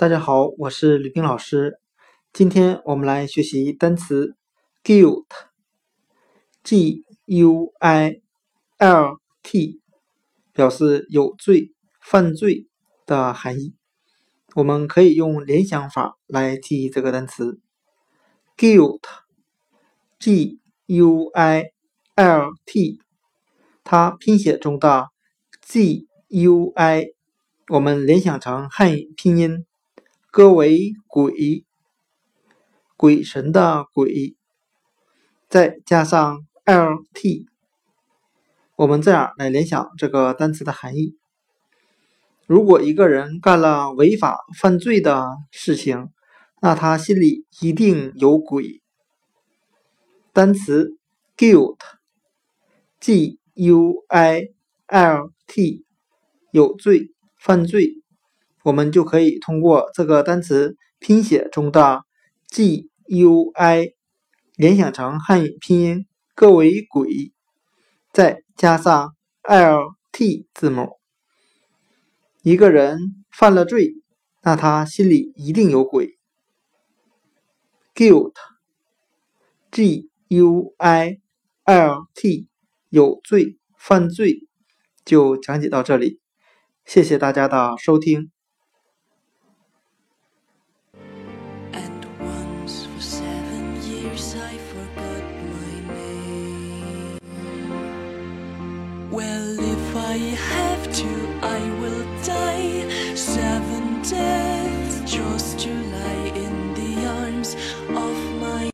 大家好，我是吕冰老师。今天我们来学习单词 guilt，g u i l t，表示有罪、犯罪的含义。我们可以用联想法来记忆这个单词 guilt，g u i l t，它拼写中的 g u i，我们联想成汉语拼音。歌为鬼，鬼神的鬼，再加上 lt，我们这样来联想这个单词的含义。如果一个人干了违法犯罪的事情，那他心里一定有鬼。单词 guilt，g u i l t，有罪、犯罪。我们就可以通过这个单词拼写中的 g u i 联想成汉语拼音“各为鬼”，再加上 l t 字母。一个人犯了罪，那他心里一定有鬼。guilt，g u i l t 有罪、犯罪，就讲解到这里。谢谢大家的收听。I forgot my name. Well, if I have to.